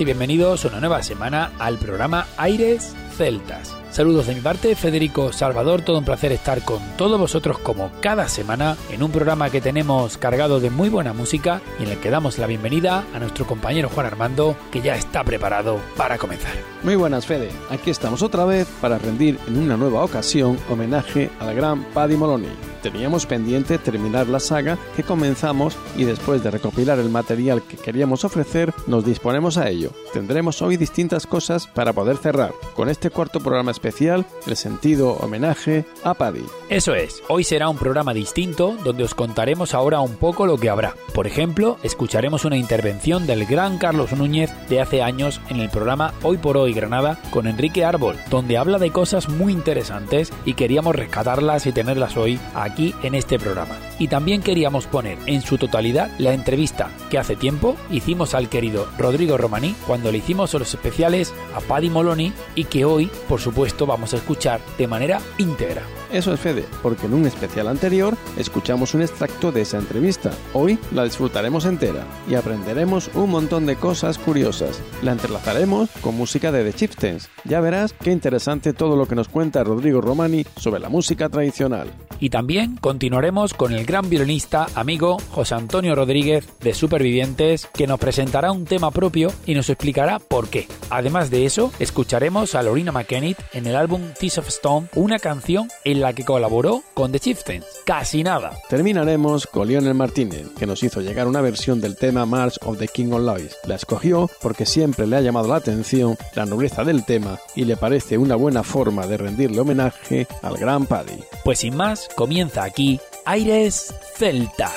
Y bienvenidos una nueva semana al programa Aires Celtas. Saludos de mi parte, Federico Salvador, todo un placer estar con todos vosotros como cada semana en un programa que tenemos cargado de muy buena música y en el que damos la bienvenida a nuestro compañero Juan Armando, que ya está preparado para comenzar. Muy buenas, Fede. Aquí estamos otra vez para rendir en una nueva ocasión homenaje al gran Paddy Moloney teníamos pendiente terminar la saga que comenzamos y después de recopilar el material que queríamos ofrecer, nos disponemos a ello. Tendremos hoy distintas cosas para poder cerrar con este cuarto programa especial, el sentido homenaje a Paddy. Eso es, hoy será un programa distinto donde os contaremos ahora un poco lo que habrá. Por ejemplo, escucharemos una intervención del gran Carlos Núñez de hace años en el programa Hoy por Hoy Granada con Enrique Árbol, donde habla de cosas muy interesantes y queríamos rescatarlas y tenerlas hoy aquí aquí en este programa. Y también queríamos poner en su totalidad la entrevista que hace tiempo hicimos al querido Rodrigo Romaní cuando le hicimos los especiales a Paddy Moloni y que hoy, por supuesto, vamos a escuchar de manera íntegra. Eso es Fede, porque en un especial anterior escuchamos un extracto de esa entrevista. Hoy la disfrutaremos entera y aprenderemos un montón de cosas curiosas. La entrelazaremos con música de The Chieftains. Ya verás qué interesante todo lo que nos cuenta Rodrigo Romani sobre la música tradicional. Y también continuaremos con el gran violinista, amigo José Antonio Rodríguez de Supervivientes, que nos presentará un tema propio y nos explicará por qué. Además de eso, escucharemos a Lorena McKennitt en el álbum Tears of Stone, una canción en la que colaboró con The Chieftains. Casi nada. Terminaremos con Lionel Martínez, que nos hizo llegar una versión del tema March of the King of Lois. La escogió porque siempre le ha llamado la atención la nobleza del tema y le parece una buena forma de rendirle homenaje al gran Paddy. Pues sin más, comienza aquí Aires Celtas.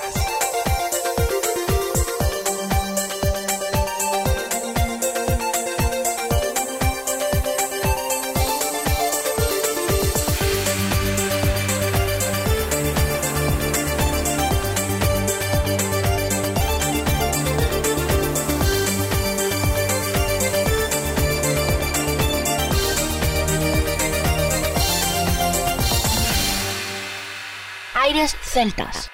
Celtas.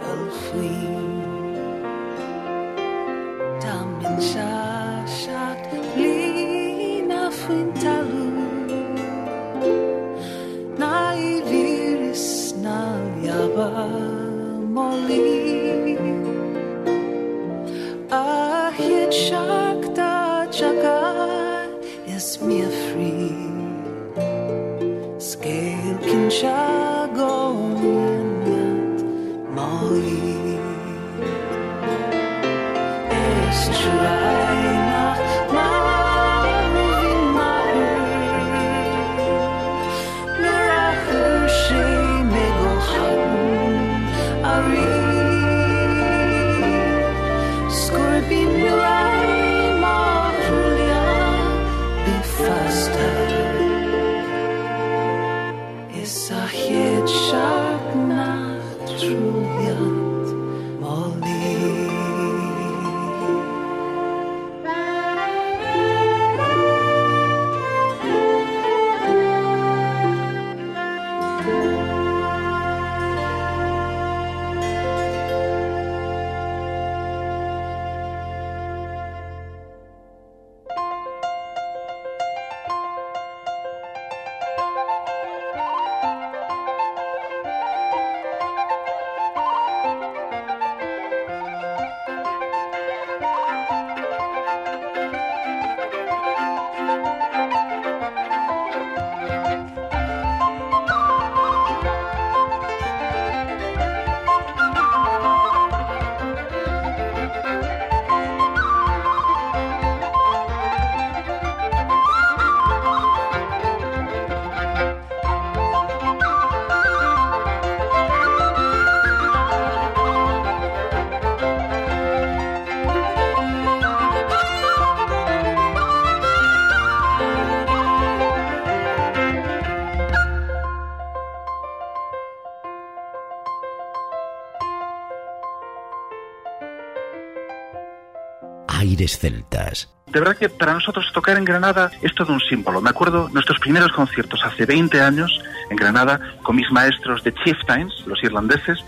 calfim. Celtas. De verdad que para nosotros tocar en Granada es todo un símbolo. Me acuerdo nuestros primeros conciertos hace 20 años en Granada con mis maestros de Chieftains, los irlandeses,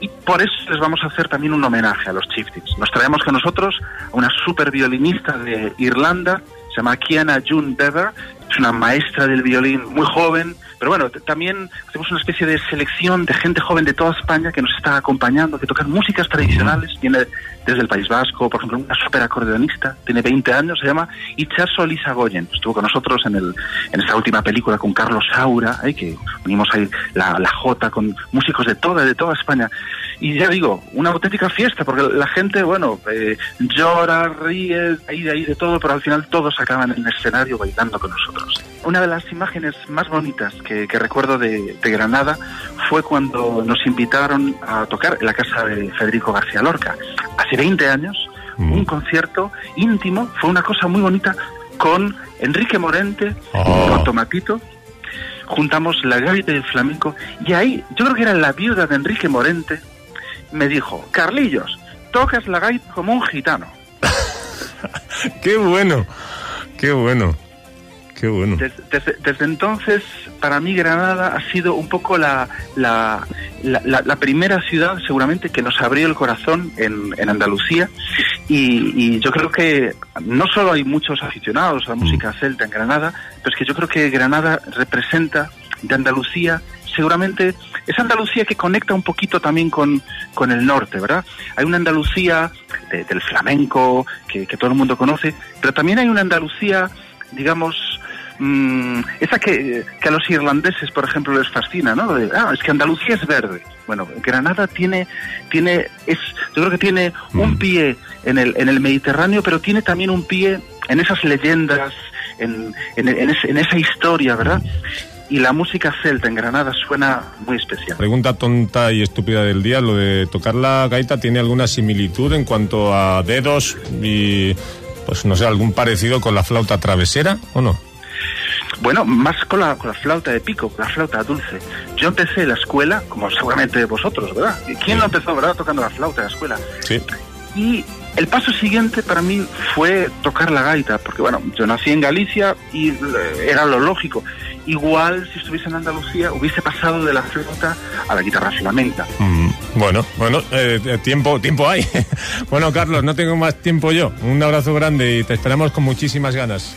y por eso les vamos a hacer también un homenaje a los Chieftains. Nos traemos con nosotros a una super violinista de Irlanda, se llama Kiana June Bever, es una maestra del violín muy joven, pero bueno, también hacemos una especie de selección de gente joven de toda España que nos está acompañando, que tocan músicas tradicionales, viene desde el País Vasco, por ejemplo, una super acordeonista, tiene 20 años, se llama Itchaso Lisa Goyen, estuvo con nosotros en, el, en esta última película con Carlos Saura, que unimos ahí la, la Jota con músicos de toda, de toda España. Y ya digo, una auténtica fiesta, porque la gente, bueno, eh, llora, ríe, ahí de ahí de todo, pero al final todos acaban en el escenario bailando con nosotros. Una de las imágenes más bonitas que, recuerdo de, Granada fue cuando nos invitaron a tocar en la casa de Federico García Lorca. Hace 20 años, mm. un concierto íntimo, fue una cosa muy bonita con Enrique Morente, oh. con Tomatito, juntamos la gaita y el flamenco, y ahí, yo creo que era la viuda de Enrique Morente, me dijo, Carlillos, tocas la gaita como un gitano. qué bueno, qué bueno. Qué bueno. Desde, entonces, para mí Granada ha sido un poco la, la, la, primera ciudad seguramente que nos abrió el corazón en, en Andalucía y, yo creo que no solo hay muchos aficionados a la música mm. celta en Granada, pero es que yo creo que Granada representa de Andalucía seguramente esa Andalucía que conecta un poquito también con, con el norte, ¿verdad? Hay una Andalucía del flamenco que, que, todo el mundo conoce, pero también hay una Andalucía, digamos, Mm, esa que, a los irlandeses, por ejemplo, les fascina, ¿no? ah, es que Andalucía es verde. Bueno, Granada tiene, tiene, es, yo creo que tiene un mm. pie en el, en el Mediterráneo, pero tiene también un pie en esas leyendas, en, en, esa historia, ¿verdad? y la música celta en Granada suena muy especial. Pregunta tonta y estúpida del día, lo de tocar la gaita tiene alguna similitud en cuanto a dedos y pues no sé, algún parecido con la flauta travesera o no? Bueno, más con la, con la flauta de pico, con la flauta dulce. Yo empecé la escuela, como seguramente vosotros, ¿verdad? ¿Quién no empezó, verdad, tocando la flauta en la escuela? Sí. Y el paso siguiente para mí fue tocar la gaita, porque bueno, yo nací en Galicia y era lo lógico. igual si estuviese en Andalucía hubiese pasado de la flauta a la guitarra flamenca. Mm, bueno, bueno, eh, eh, tiempo, tiempo hay. bueno, Carlos, no tengo más tiempo yo. Un abrazo grande y te esperamos con muchísimas ganas.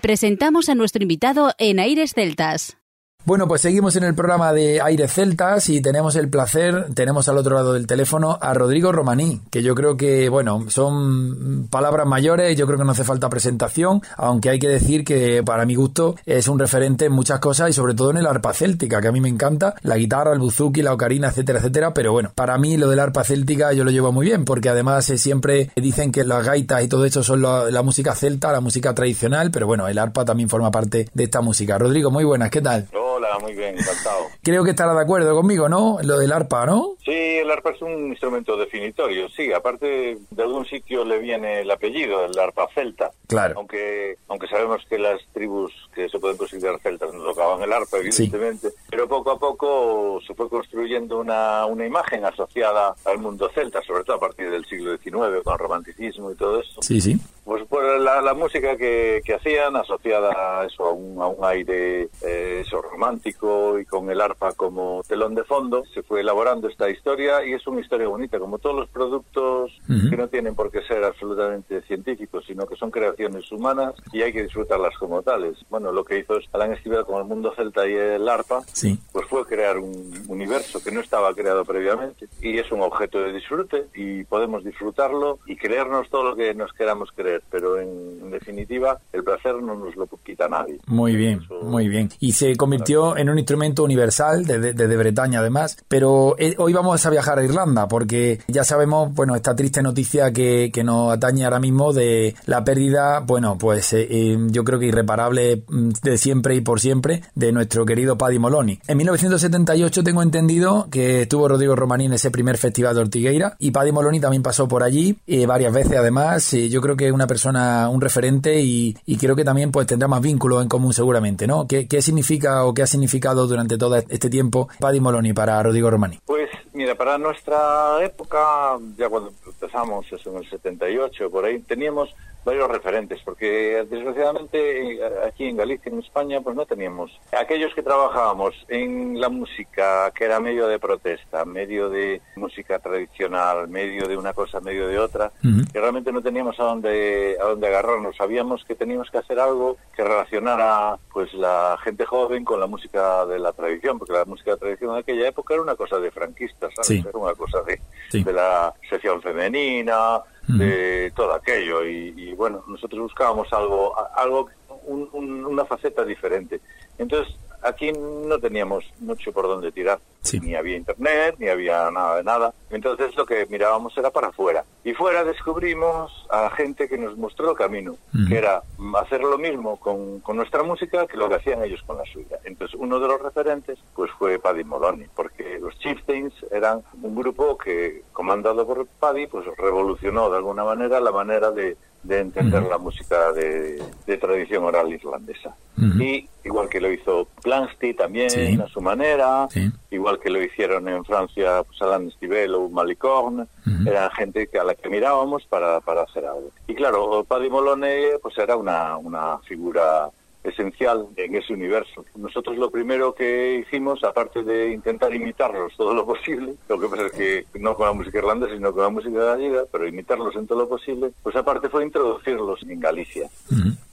Presentamos a nuestro invitado en Aires Celtas. Bueno, pues seguimos en el programa de Aire Celtas y tenemos el placer, tenemos al otro lado del teléfono a Rodrigo Romaní, que yo creo que, bueno, son palabras mayores, yo creo que no hace falta presentación, aunque hay que decir que para mi gusto es un referente en muchas cosas y sobre todo en el arpa céltica, que a mí me encanta, la guitarra, el buzuki, la ocarina, etcétera, etcétera, pero bueno, para mí lo del arpa céltica yo lo llevo muy bien, porque además eh, siempre dicen que las gaitas y todo eso son la, música celta, la música tradicional, pero bueno, el arpa también forma parte de esta música. Rodrigo, muy buenas, ¿qué tal? Hola, muy bien, encantado. Creo que estará de acuerdo conmigo, ¿no? Lo del arpa, ¿no? Sí, el arpa es un instrumento definitorio, sí. Aparte, de algún sitio le viene el apellido, el arpa celta. Claro. Aunque, aunque sabemos que las tribus que se pueden considerar celtas no tocaban el arpa, evidentemente. Pero poco a poco se fue construyendo una, una imagen asociada al mundo celta, sobre todo a partir del siglo XIX, con el romanticismo y todo eso. Sí, sí. Pues, la, la música que, que, hacían asociada a eso, a un, a un aire eh, eso, romántico romántico y con el arpa como telón de fondo, se fue elaborando esta historia y es una historia bonita, como todos los productos que no tienen por qué ser absolutamente científicos, sino que son creaciones humanas y hay que disfrutarlas como tales. Bueno, lo que hizo Alan Esquivel con el mundo celta y el arpa, pues fue crear un universo que no estaba creado previamente y es un objeto de disfrute y podemos disfrutarlo y creernos todo lo que nos queramos creer, pero en, definitiva el placer no nos lo quita nadie. Muy bien, muy bien. Y se convirtió en un instrumento universal desde de, Bretaña además, pero eh, hoy vamos a viajar a Irlanda porque ya sabemos, bueno, esta triste noticia que, que nos atañe ahora mismo de la pérdida, bueno, pues eh, eh, yo creo que irreparable mm, de siempre y por siempre de nuestro querido Paddy Moloney. En 1978 tengo entendido que estuvo Rodrigo Romaní en ese primer festival de Ortigueira y Paddy Moloney también pasó por allí varias veces además. yo creo que es una persona, un referente y, y creo que también pues tendrá más vínculos en común seguramente, ¿no? ¿Qué, ¿Qué, significa o qué ha significado durante todo este tiempo Paddy Moloney para Rodrigo Romani? Pues mira, para nuestra época, ya cuando empezamos eso en el 78, por ahí teníamos varios referentes, porque desgraciadamente aquí en Galicia, en España, pues no teníamos. Aquellos que trabajábamos en la música, que era medio de protesta, medio de música tradicional, medio de una cosa, medio de otra, que realmente no teníamos a dónde, a dónde agarrarnos. Sabíamos que teníamos que hacer algo que relacionara pues la gente joven con la música de la tradición, porque la música de la tradición de aquella época era una cosa de franquistas, ¿sabes? Era una cosa de, de la sección femenina, de todo aquello. Y, bueno nosotros buscábamos algo algo una faceta diferente. Entonces aquí no teníamos mucho por dónde tirar. Ni había internet, ni había nada de nada. Entonces lo que mirábamos era para afuera. Y fuera descubrimos a gente que nos mostró el camino, que era hacer lo mismo con, con, nuestra música que lo que hacían ellos con la suya. Entonces uno de los referentes pues fue Paddy Moloney, porque los Chieftains eran un grupo que, comandado por Paddy, pues revolucionó de alguna manera la manera de, de entender la música de, tradición oral irlandesa. Y igual que lo hizo Plansty también a su manera, igual que lo hicieron en Francia pues, Alain Stivel o Malicorne, era gente que a la que mirábamos para, para hacer algo. Y claro, Paddy Molone pues era una, una figura esencial en ese universo. Nosotros lo primero que hicimos, aparte de intentar imitarlos todo lo posible, lo que pasa es que no con la música irlandesa, sino con la música gallega, pero imitarlos en todo lo posible, pues aparte fue introducirlos en Galicia.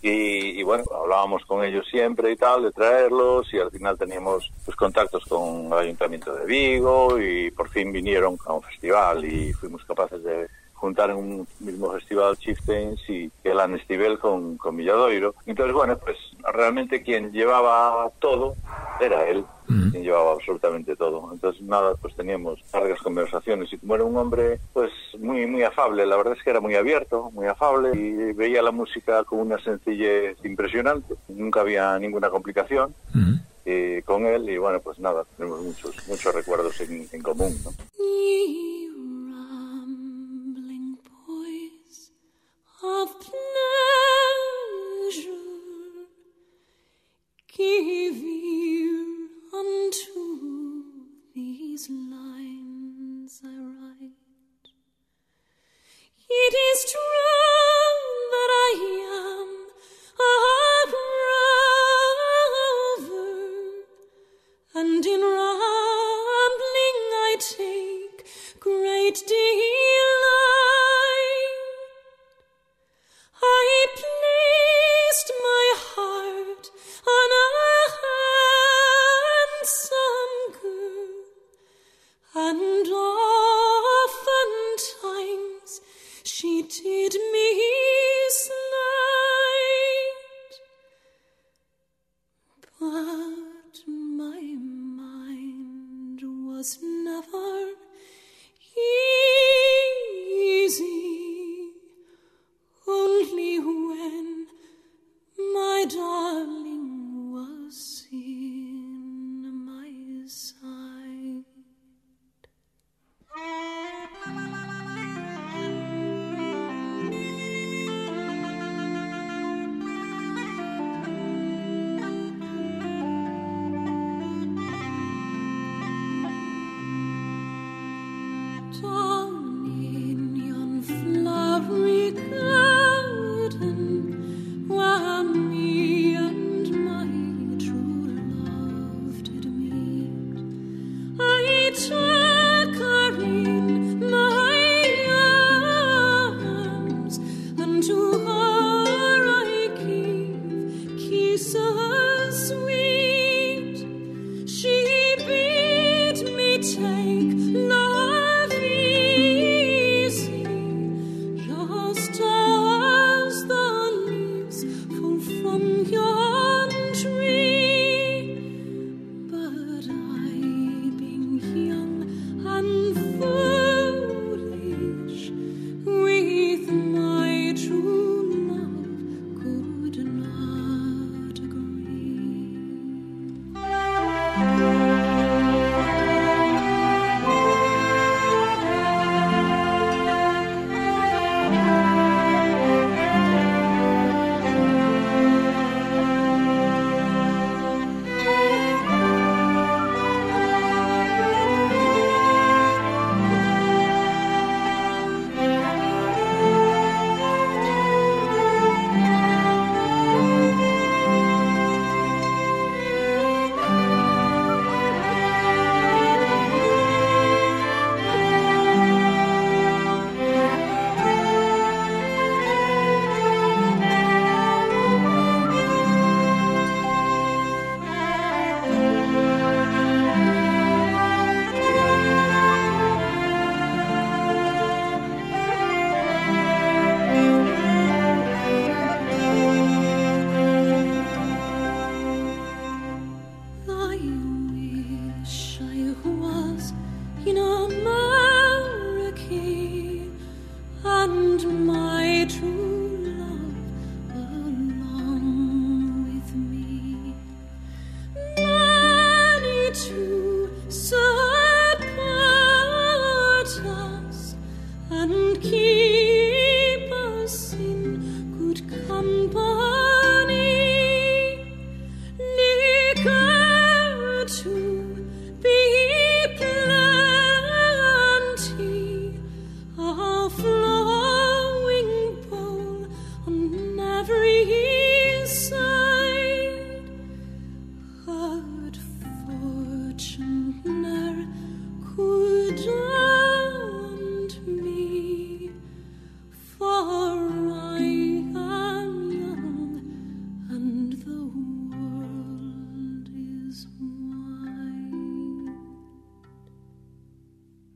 y, bueno, hablábamos con ellos siempre y tal, de traerlos, y al final teníamos pues contactos con el Ayuntamiento de Vigo, y por fin vinieron a un festival y fuimos capaces de juntar en un mismo festival Chieftains y el Anestivel con, con Villadoiro. Entonces, bueno, pues realmente quien llevaba todo era él, quien llevaba absolutamente todo. Entonces, nada, pues teníamos largas conversaciones y como era un hombre, pues muy, muy afable, la verdad es que era muy abierto, muy afable y veía la música con una sencillez impresionante. Nunca había ninguna complicación. Eh, con él y bueno pues nada tenemos muchos muchos recuerdos en, en común ¿no? Of It's.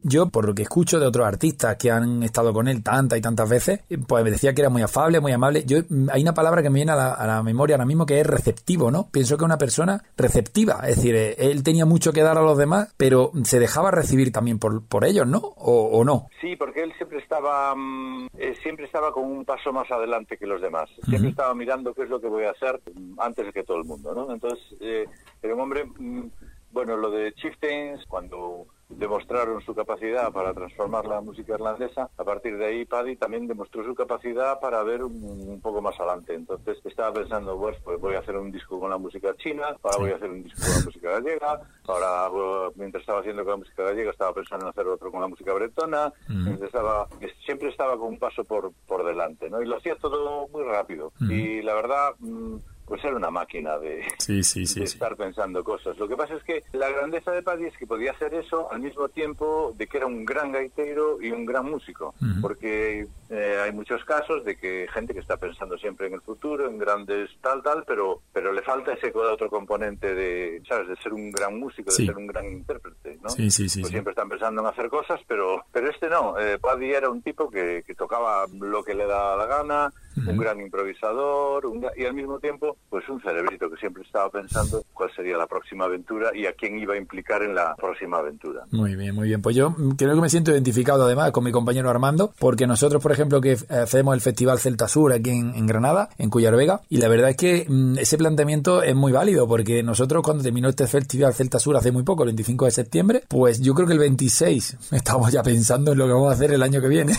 Yo, por lo que escucho de otros artistas que han estado con él tantas y tantas veces, pues me decía que era muy afable, muy amable. Yo, hay una palabra que me viene a la, a la memoria ahora mismo que es receptivo, ¿no? Pienso que una persona receptiva, es decir, eh, él tenía mucho que dar a los demás, pero se dejaba recibir también por, por ellos, ¿no? O, o no. Sí, porque él siempre estaba mm, eh, siempre estaba con un paso más adelante que los demás. Siempre estaba mirando qué es lo que voy a hacer mm, antes que todo el mundo, ¿no? Entonces, eh, era un hombre, mm, bueno, lo de Chieftains, cuando demostraron su capacidad para transformar la música irlandesa. A partir de ahí, Paddy también demostró su capacidad para ver un, un poco más adelante. Entonces estaba pensando, pues, pues, voy a hacer un disco con la música china, ahora voy a hacer un disco con la música gallega, ahora mientras estaba haciendo con la música gallega estaba pensando en hacer otro con la música bretona. Entonces, estaba, siempre estaba con un paso por, por delante, ¿no? Y lo hacía todo muy rápido. Y la verdad... mm, pues era una máquina de, Sí, sí, sí, de sí. estar pensando cosas. Lo que pasa es que la grandeza de Paddy es que podía hacer eso al mismo tiempo de que era un gran gaitero y un gran músico. Porque eh, hay muchos casos de que gente que está pensando siempre en el futuro, en grandes tal, tal, pero pero le falta ese otro componente de, ¿sabes? De ser un gran músico, de ser un gran intérprete, ¿no? Sí, sí, sí, Pues siempre están pensando en hacer cosas, pero pero este no. Eh, Paddy era un tipo que, que tocaba lo que le daba la gana, un gran improvisador, un y al mismo tiempo, pues un cerebrito que siempre estaba pensando cuál sería la próxima aventura y a quién iba a implicar en la próxima aventura. Muy bien, muy bien. Pues yo creo que me siento identificado además con mi compañero Armando, porque nosotros, por ejemplo, que hacemos el Festival Celta Sur aquí en, en Granada, en Cuyar Vega, y la verdad es que mm, ese planteamiento es muy válido, porque nosotros cuando terminó este Festival Celta Sur hace muy poco, el 25 de septiembre, pues yo creo que el 26 estamos ya pensando en lo que vamos a hacer el año que viene.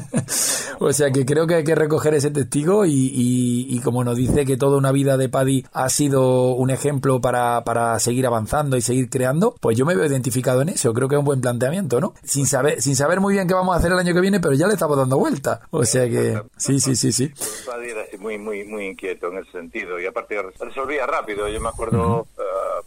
o sea que creo que hay que recoger ese testigo y, y- y como nos dice que toda una vida de Paddy ha sido un ejemplo para, para seguir avanzando y seguir creando, pues yo me veo identificado en eso. Creo que es un buen planteamiento, ¿no? Sin saber, sin saber muy bien qué vamos a hacer el año que viene, pero ya le estamos dando vuelta. O sea que sí, sí, sí, sí. Paddy era muy, muy, muy inquieto en ese sentido y aparte resolvía rápido. Yo me acuerdo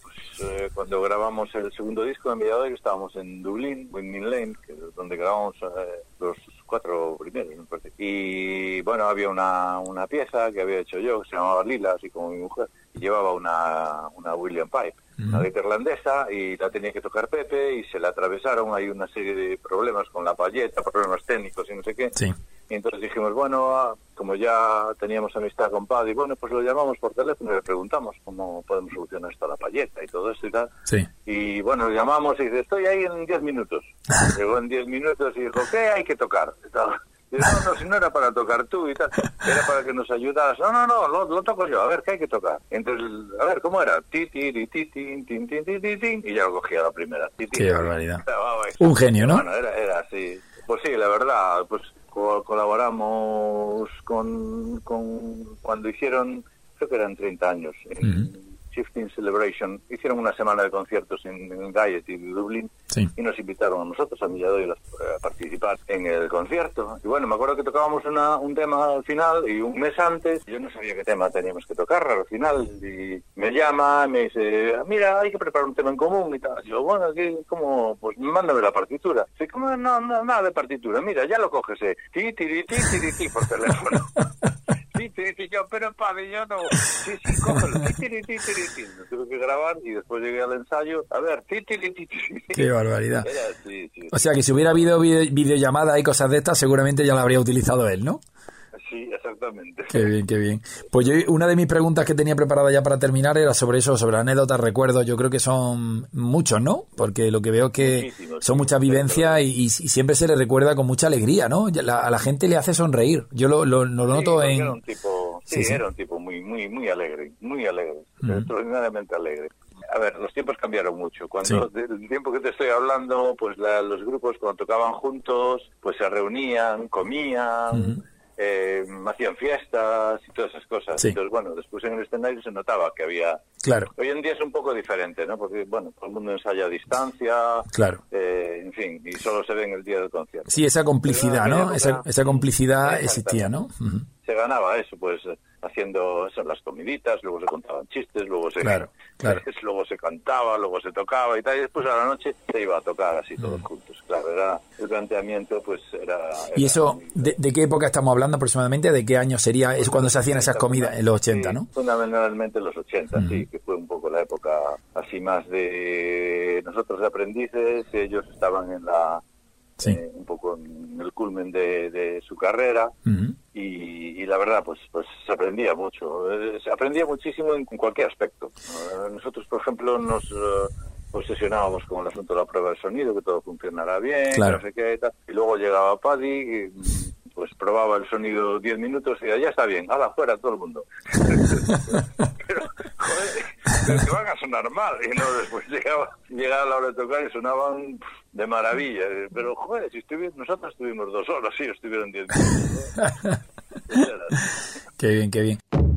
pues, eh, cuando grabamos el segundo disco en Villadoy, estábamos en Dublín, Windmill Lane, que es donde grabamos eh, los cuatro primeros, me parece. Y bueno, había una, una pieza que había hecho yo, que se llamaba Lila, así como mi mujer, y llevaba una, una William Pipe, una gaita irlandesa, y la tenía que tocar Pepe, y se la atravesaron, hay una serie de problemas con la payeta, problemas técnicos y no sé qué. Sí. Y entonces dijimos, bueno, ah, como ya teníamos amistad con Paddy, bueno, pues lo llamamos por teléfono y le preguntamos cómo podemos solucionar esto, la payeta y todo esto y tal. Sí. Y bueno, le llamamos y dice, estoy ahí en 10 minutos. Llegó en 10 minutos y dijo, ¿qué hay que tocar? Y tal. Y dice, no, no, si no era para tocar tú y tal, era para que nos ayudaras. No, no, no, lo, lo toco yo, a ver, ¿qué hay que tocar? Entonces, a ver, ¿cómo era? Ti, ti, ti, ti, tin, tin, tin, tin, tin, y ya lo cogía la primera. Ti, ti, Qué ti. barbaridad. Un genio, ¿no? Bueno, era, era así. Pues sí, la verdad, pues co- colaboramos con, con cuando hicieron, creo que eran 30 años, Shifting Celebration, hicieron una semana de conciertos en, en Gaiety de Dublín Sí. y nos invitaron a nosotros, a Milladoy, a participar en el concierto. Y bueno, me acuerdo que tocábamos una, un tema al final y un mes antes yo no sabía qué tema teníamos que tocar al final y me llama, me dice, mira, hay que preparar un tema en común y tal. Yo, bueno, ¿qué, ¿cómo? Pues mándame la partitura. Dice, ¿cómo? No, no, nada de partitura. Mira, ya lo coges, eh. Ti, ti, ti, ti, ti, ti, por teléfono. Sí, yo, pero padre, yo no. Sí, sí, cógelo. Lo tuve que grabar y después llegué al ensayo. A ver. Qué barbaridad. Era, sí, sí. O sea que si hubiera habido vide- videollamada y cosas de estas, seguramente ya la habría utilizado él, ¿no? Sí, exactamente. Qué bien, qué bien. Pues yo, una de mis preguntas que tenía preparada ya para terminar era sobre eso, sobre anécdotas, recuerdos. Yo creo que son muchos, ¿no? Porque lo que veo que Muchísimos, son sí. muchas vivencias y, y- siempre se le recuerda con mucha alegría, ¿no? La- a la gente le hace sonreír. Yo lo, lo- lo Sí, noto porque en... Era un tipo, sí, Sí, sí. era un tipo muy, muy, muy alegre, muy alegre, Ujú. extraordinariamente alegre. A ver, los tiempos cambiaron mucho. Cuando Sí. del tiempo que te estoy hablando, pues la- los grupos cuando tocaban juntos, pues se reunían, comían, Ujú. Eh, hacían fiestas y todas esas cosas. Sí. Entonces, bueno, después en el escenario se notaba que había... Claro, Hoy en día es un poco diferente, ¿no? Porque, bueno, todo el mundo ensaya a distancia, claro. En fin, y solo se ve en el día del concierto. Sí, esa complicidad, ¿no? Esa, esa complicidad existía, ¿no? Ujú. se ganaba eso, pues haciendo eso, las comiditas, luego se contaban chistes, luego se Claro, claro. luego se cantaba, luego se tocaba y tal, y después a la noche se iba a tocar así todos juntos. Claro, era el planteamiento, pues era. ¿Y era eso, muy- de, de qué época estamos hablando aproximadamente? ¿De qué año sería? Es cuando se hacían esas comidas, en los 80, Sí, ¿no? Fundamentalmente en los 80, sí, que fue un poco la época así y más de nosotros de aprendices, ellos estaban en la eh, un poco en el culmen de, su carrera y, la verdad pues pues se aprendía mucho, eh, se aprendía muchísimo en, cualquier aspecto. nosotros por ejemplo nos obsesionábamos con el asunto de la prueba de sonido, que todo funcionara bien, no sé qué, y, y luego llegaba Paddy y, pues probaba el sonido 10 minutos y ya está bien, hala, fuera todo el mundo. pero, joder, que van a sonar mal. Y no, después llegaba, llegaba la hora de tocar y sonaban de maravilla. Pero, joder, si nosotros estuvimos dos horas, sí, estuvieron 10 minutos. qué bien, qué bien.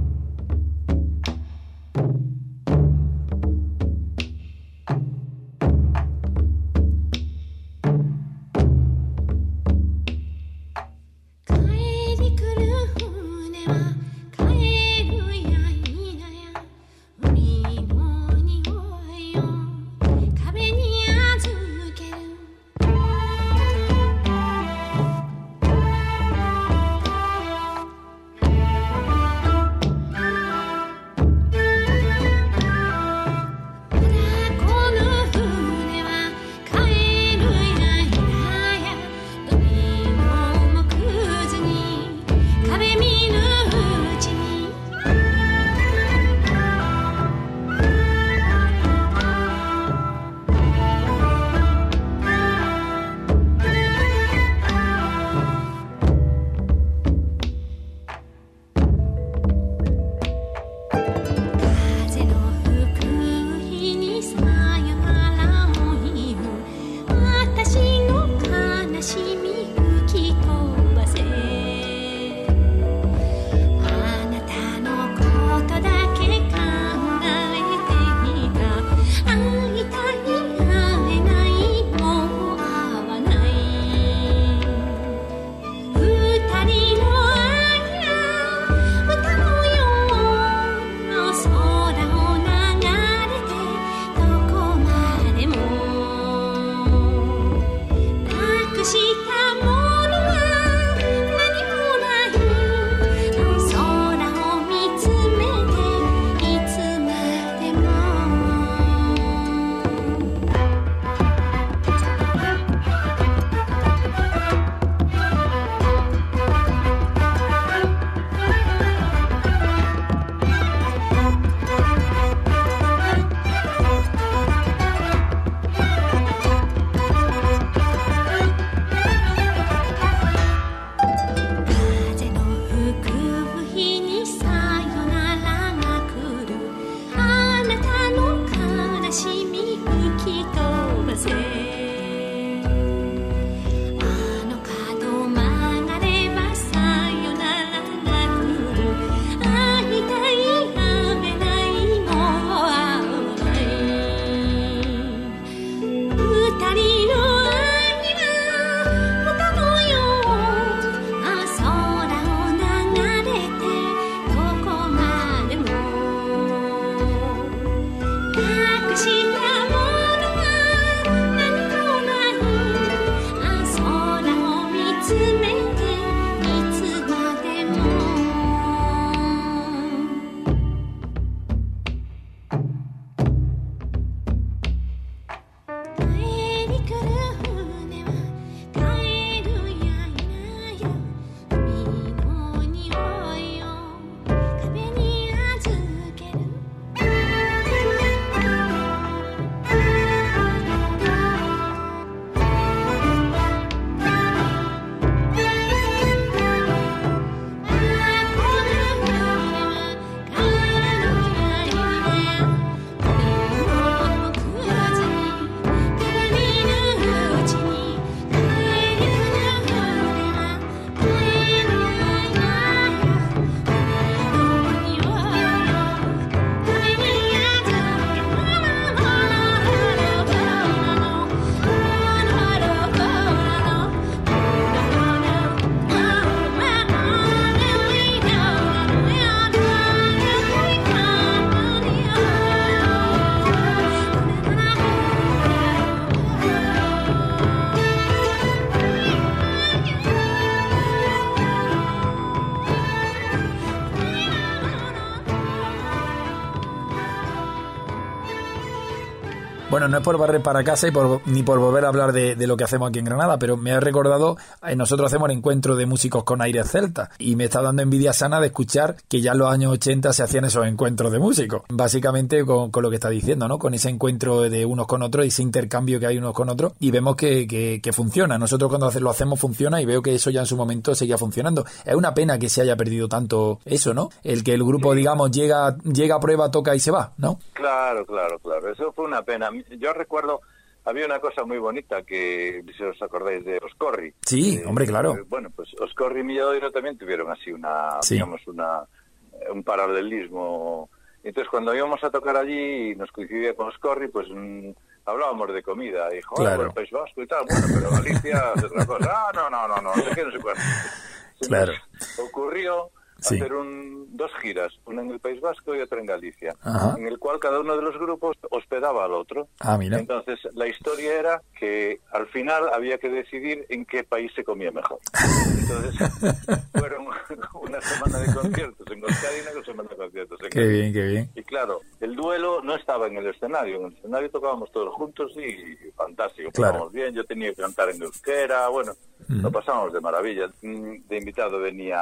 Bueno, no es por barrer para casa y por, ni por volver a hablar de, lo que hacemos aquí en Granada, pero me ha recordado, eh, nosotros hacemos el encuentro de músicos con aire celta y me está dando envidia sana de escuchar que ya en los años 80 se hacían esos encuentros de músicos. Básicamente con, lo que está diciendo, ¿no? Con ese encuentro de unos con otros y ese intercambio que hay unos con otros y vemos que, que, funciona. Nosotros cuando lo hacemos funciona y veo que eso ya en su momento seguía funcionando. Es una pena que se haya perdido tanto eso, ¿no? El que el grupo, digamos, llega, llega a prueba, toca y se va, ¿no? Claro, claro, claro. Eso fue una pena. Yo recuerdo había una cosa muy bonita que, si os acordáis de Oscorri. Sí, eh, hombre, claro. Eh, bueno, pues Oscorri y Milladoiro también tuvieron así una, digamos, una, un paralelismo. Entonces, cuando íbamos a tocar allí y nos coincidía con Oscorri, pues mm, hablábamos de comida. Y, joder, claro. el País Vasco y tal, bueno, pero Galicia es otra cosa. Ah, no, no, no, no, no sé qué, no sé cuál. Claro. Ocurrió hacer un, dos giras, una en el País Vasco y otra en Galicia, en el cual cada uno de los grupos hospedaba al otro. Ah, mira. Entonces, la historia era que al final había que decidir en qué país se comía mejor. Entonces, fueron una semana de conciertos en Euskadi y una semana de conciertos en Qué bien, qué bien. Y claro, el duelo no estaba en el escenario, en el escenario tocábamos todos juntos y fantástico, claro. bien, yo tenía que cantar en euskera, bueno, lo pasábamos de maravilla. Mm, de invitado venía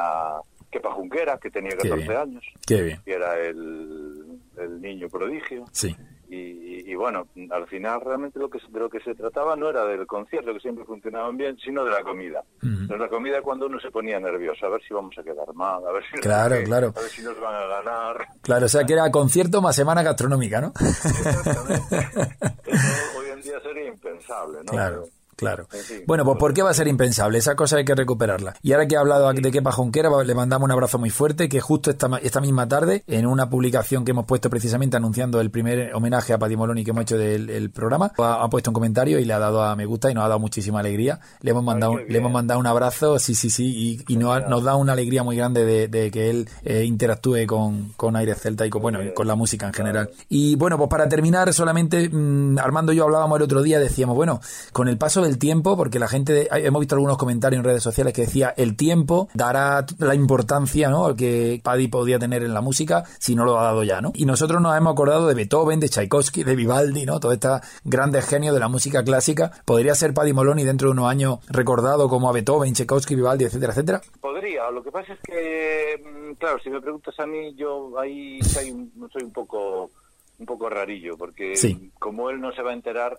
Kepa Junquera, que tenía 14 años. Qué bien. Que era el, el niño prodigio. Sí. Y, bueno, al final realmente lo que de lo que se trataba no era del concierto, que siempre funcionaban bien, sino de la comida. De la comida cuando uno se ponía nervioso, a ver si vamos a quedar mal, a ver si, claro, claro. A ver si nos van a ganar. Claro, o sea que era concierto más semana gastronómica, ¿no? Exactamente. Eso hoy en día sería impensable, ¿no? Claro. Claro. Bueno, pues ¿por qué va a ser impensable? Esa cosa hay que recuperarla. Y ahora que he hablado de Kepa Jonquera, le mandamos un abrazo muy fuerte, que justo esta, esta misma tarde, en una publicación que hemos puesto precisamente anunciando el primer homenaje a Paddy Moloni que hemos hecho del programa, ha, puesto un comentario y le ha dado a me gusta y nos ha dado muchísima alegría. Le hemos mandado, le hemos mandado un abrazo, sí, sí, sí, y, nos, da una alegría muy grande de, que él eh, interactúe con, con Aire Celta y con, bueno, con la música en general. Y bueno, pues para terminar, solamente mm, Armando y yo hablábamos el otro día, decíamos, bueno, con el paso del tiempo, porque la gente, hemos visto algunos comentarios en redes sociales que decía, el tiempo dará la importancia ¿no? que Paddy podía tener en la música si no lo ha dado ya, ¿no? Y nosotros nos hemos acordado de Beethoven, de Tchaikovsky, de Vivaldi, ¿no? Todos estos grandes genios de la música clásica. ¿Podría ser Paddy Moloney dentro de unos años recordado como a Beethoven, Tchaikovsky, Vivaldi, etcétera, etcétera? Podría. Lo que pasa es que, mm, claro, si me preguntas a mí, yo ahí soy un poco un poco rarillo, porque como él no se va a enterar...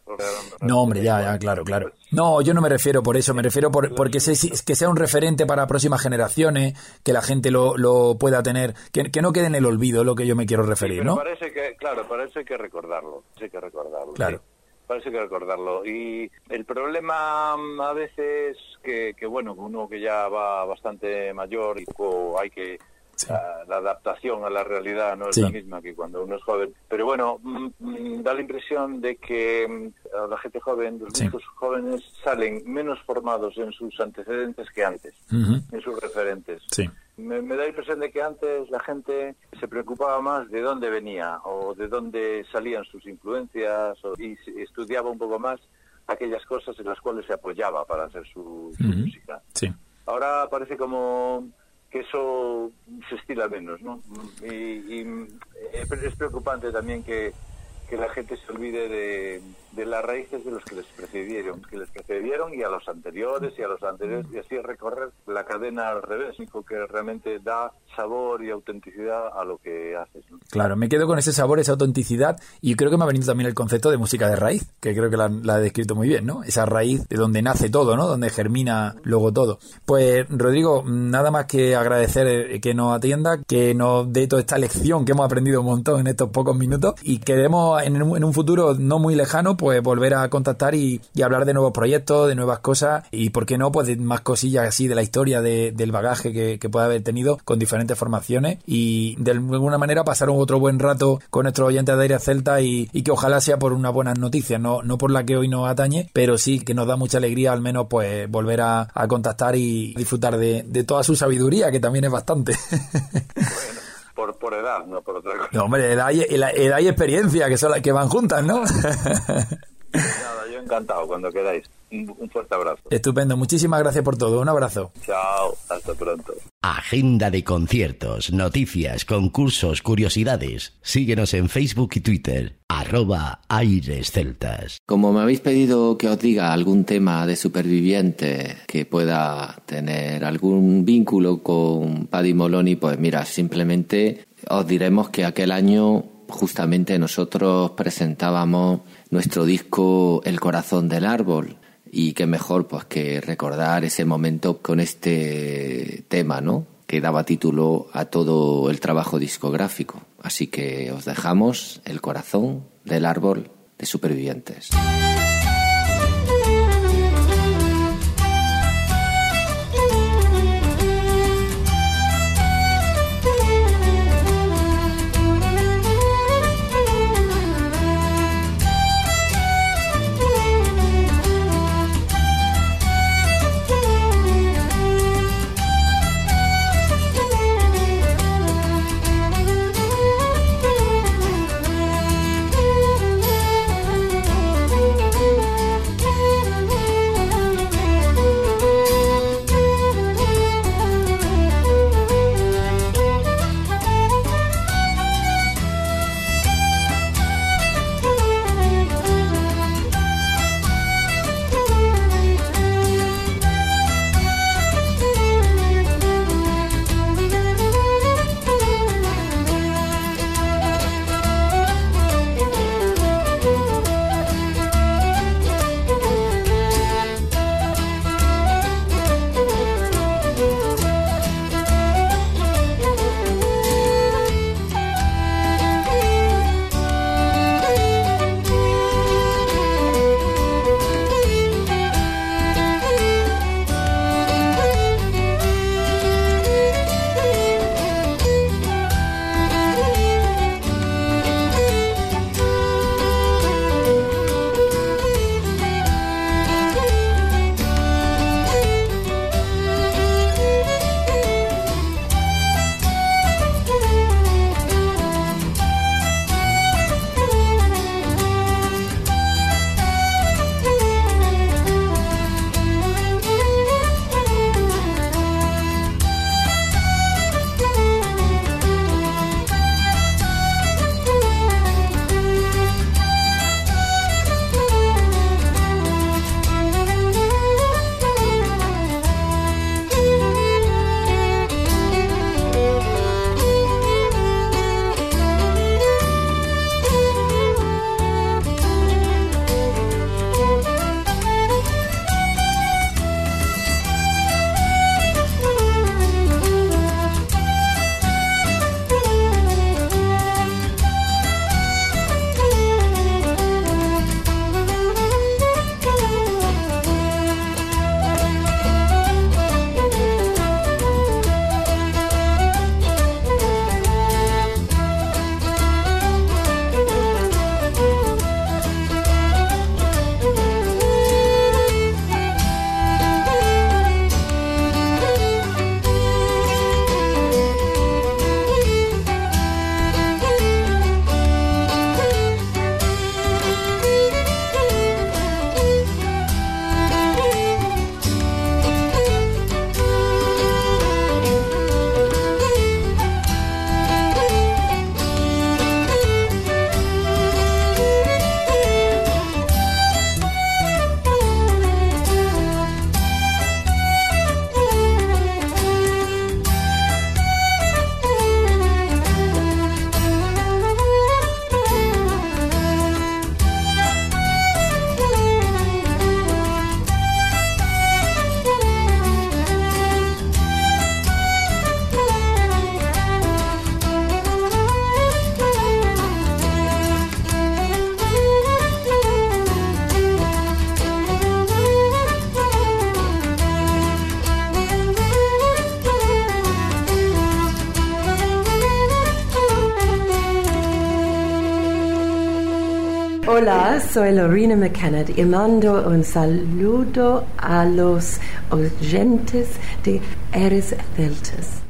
No, hombre, ya, ya, claro, claro. No, yo no me refiero por eso, me refiero por porque que sea un referente para próximas generaciones, que la gente lo, lo pueda tener, que, que no quede en el olvido, es lo que yo me quiero referir, ¿no? Parece que, claro, para eso hay que recordarlo, hay que recordarlo. Claro. Parece que recordarlo. Y el problema mm, a veces que, que, bueno, uno que ya va bastante mayor y hay que la, adaptación a la realidad no es la misma que cuando uno es joven. Pero bueno, mm, mm, da la impresión de que mm, la gente joven, los sí. jóvenes salen menos formados en sus antecedentes que antes, en sus referentes. Me, da la impresión de que antes la gente se preocupaba más de dónde venía o de dónde salían sus influencias y estudiaba un poco más aquellas cosas en las cuales se apoyaba para hacer su, música. Ahora parece como que eso se estila menos, ¿no? Y, y es preocupante también que, que la gente se olvide de, de las raíces de los que les precedieron, que les precedieron y a los anteriores y a los anteriores y así recorrer la cadena al revés, que realmente da sabor y autenticidad a lo que haces. Claro, me quedo con ese sabor, esa autenticidad y creo que me ha venido también el concepto de música de raíz, que creo que la, la ha descrito muy bien, ¿no? Esa raíz de donde nace todo, ¿no? Donde germina luego todo. Pues Rodrigo, nada más que agradecer eh, que nos atienda, que nos dé toda esta lección que hemos aprendido un montón en estos pocos minutos y queremos en, en un futuro no muy lejano, pues volver a contactar y, hablar de nuevos proyectos, de nuevas cosas y, ¿por qué no?, pues de más cosillas así de la historia del bagaje que, que puede haber tenido con diferentes formaciones y de alguna manera pasar un otro buen rato con nuestros oyentes de Aire Celta y, que ojalá sea por una buena noticia, no, no por la que hoy nos atañe, pero sí que nos da mucha alegría al menos pues volver a, contactar y disfrutar de, toda su sabiduría, que también es bastante. Por, por edad, no por otra cosa. No, hombre, edad y, edad y experiencia, que son las que van juntas, ¿no? Nada, yo encantado cuando queráis. Un, fuerte abrazo. Estupendo, muchísimas gracias por todo. Un abrazo. Chao, hasta pronto. Agenda de conciertos, noticias, concursos, curiosidades. Síguenos en Facebook y Twitter. Arroba Aires Celtas. Como me habéis pedido que os diga algún tema de superviviente que pueda tener algún vínculo con Paddy Moloney, pues mira, simplemente os diremos que aquel año justamente nosotros presentábamos nuestro disco El corazón del árbol y qué mejor pues que recordar ese momento con este tema, ¿no? que daba título a todo el trabajo discográfico. Así que os dejamos El corazón del árbol de supervivientes. Soy Lorena McKenna y mando un saludo a los oyentes de Eres Celtas.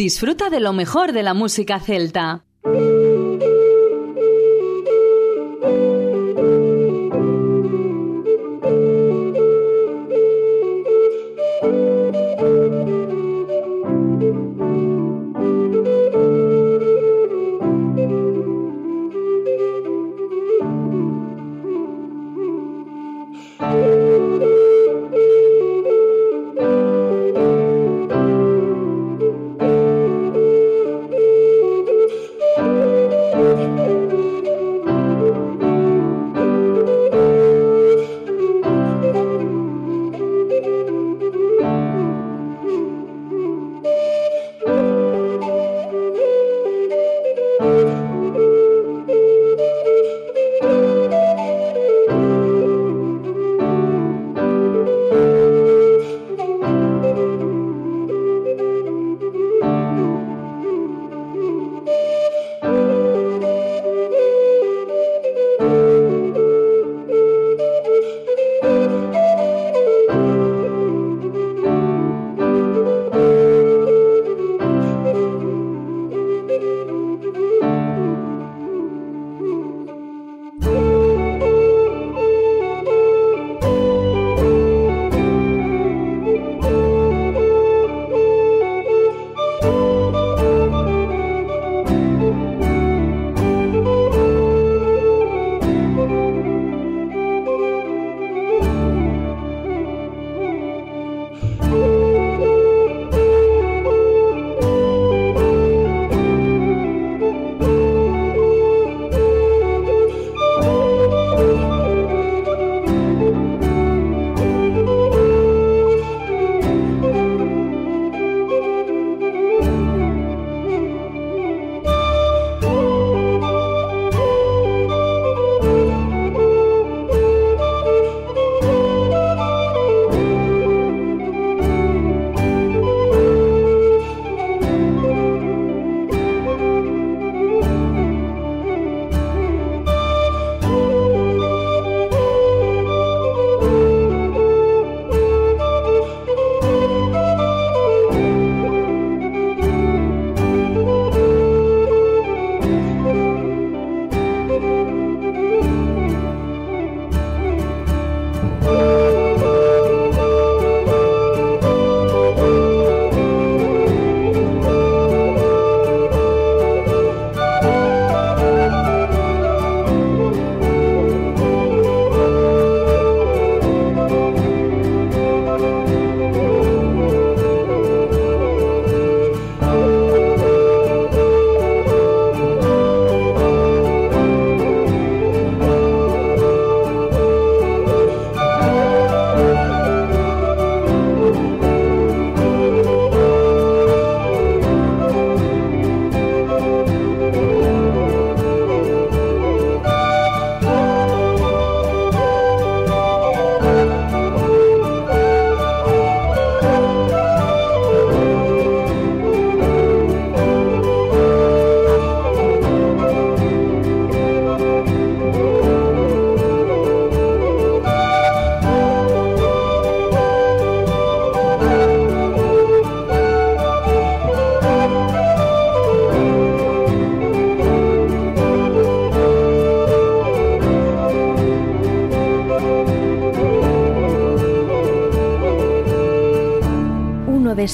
Disfruta de lo mejor de la música celta.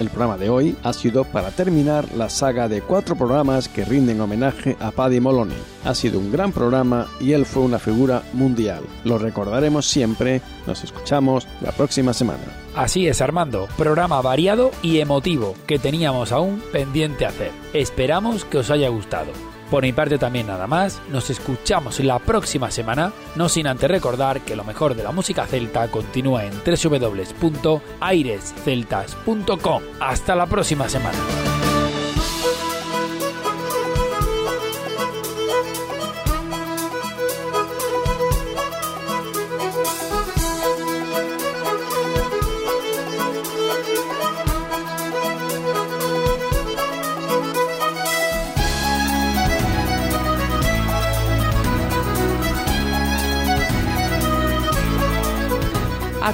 El programa de hoy ha sido para terminar la saga de cuatro programas que rinden homenaje a Paddy Moloney. Ha sido un gran programa y él fue una figura mundial. Lo recordaremos siempre, nos escuchamos la próxima semana. Así es, Armando, programa variado y emotivo que teníamos aún pendiente hacer. Esperamos que os haya gustado. Por mi parte también nada más, nos escuchamos la próxima semana, no sin antes recordar que lo mejor de la música celta continúa en www.airesceltas.com. Hasta la próxima semana.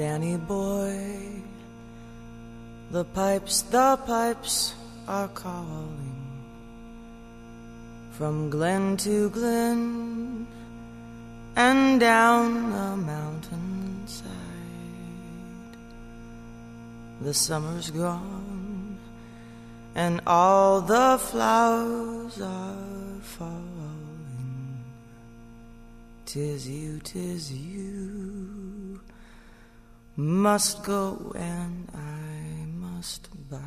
Danny boy, the pipes, the pipes are calling from glen to glen and down the mountainside. The summer's gone and all the flowers are falling. Tis you, tis you must go and I must bide.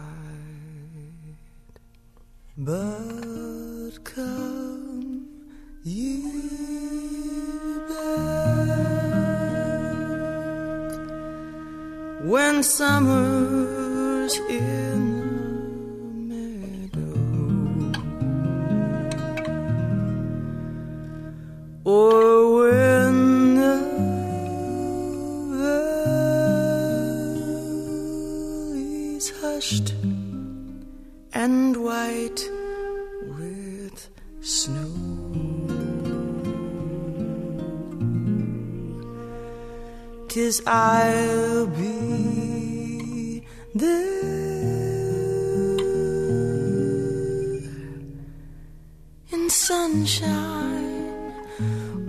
But come you back when summer's sunshine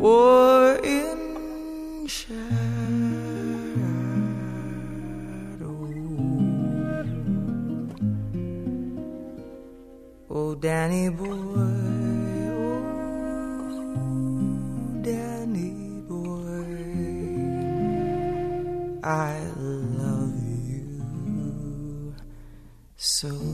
or in shadow. Oh, Danny boy, oh, Danny boy, I love you so.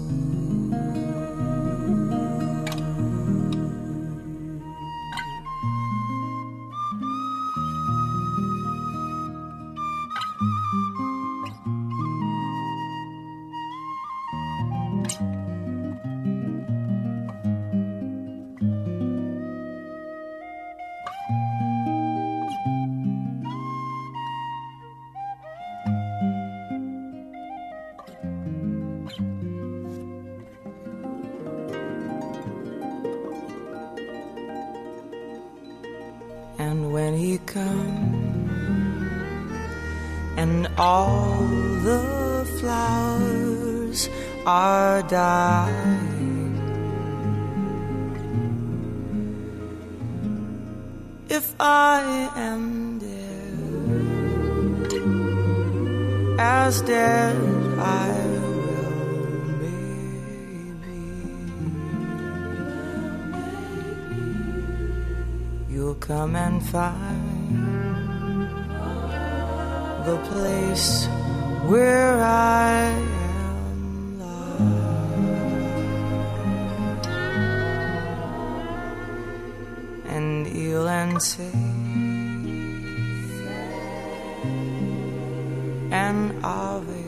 Find the place where I am lying. And you'll and say, and Ave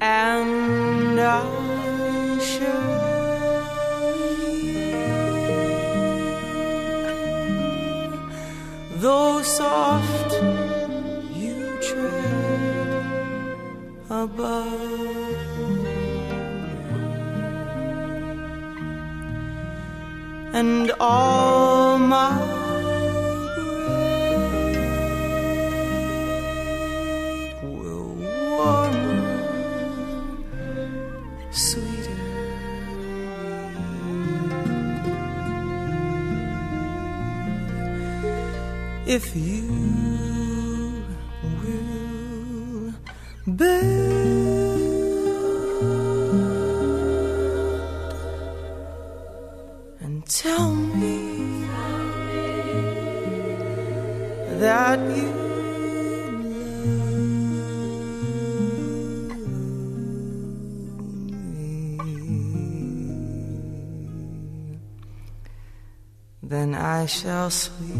And I hear, though soft you tread above. and all my If you will bend and tell me that you then I shall sleep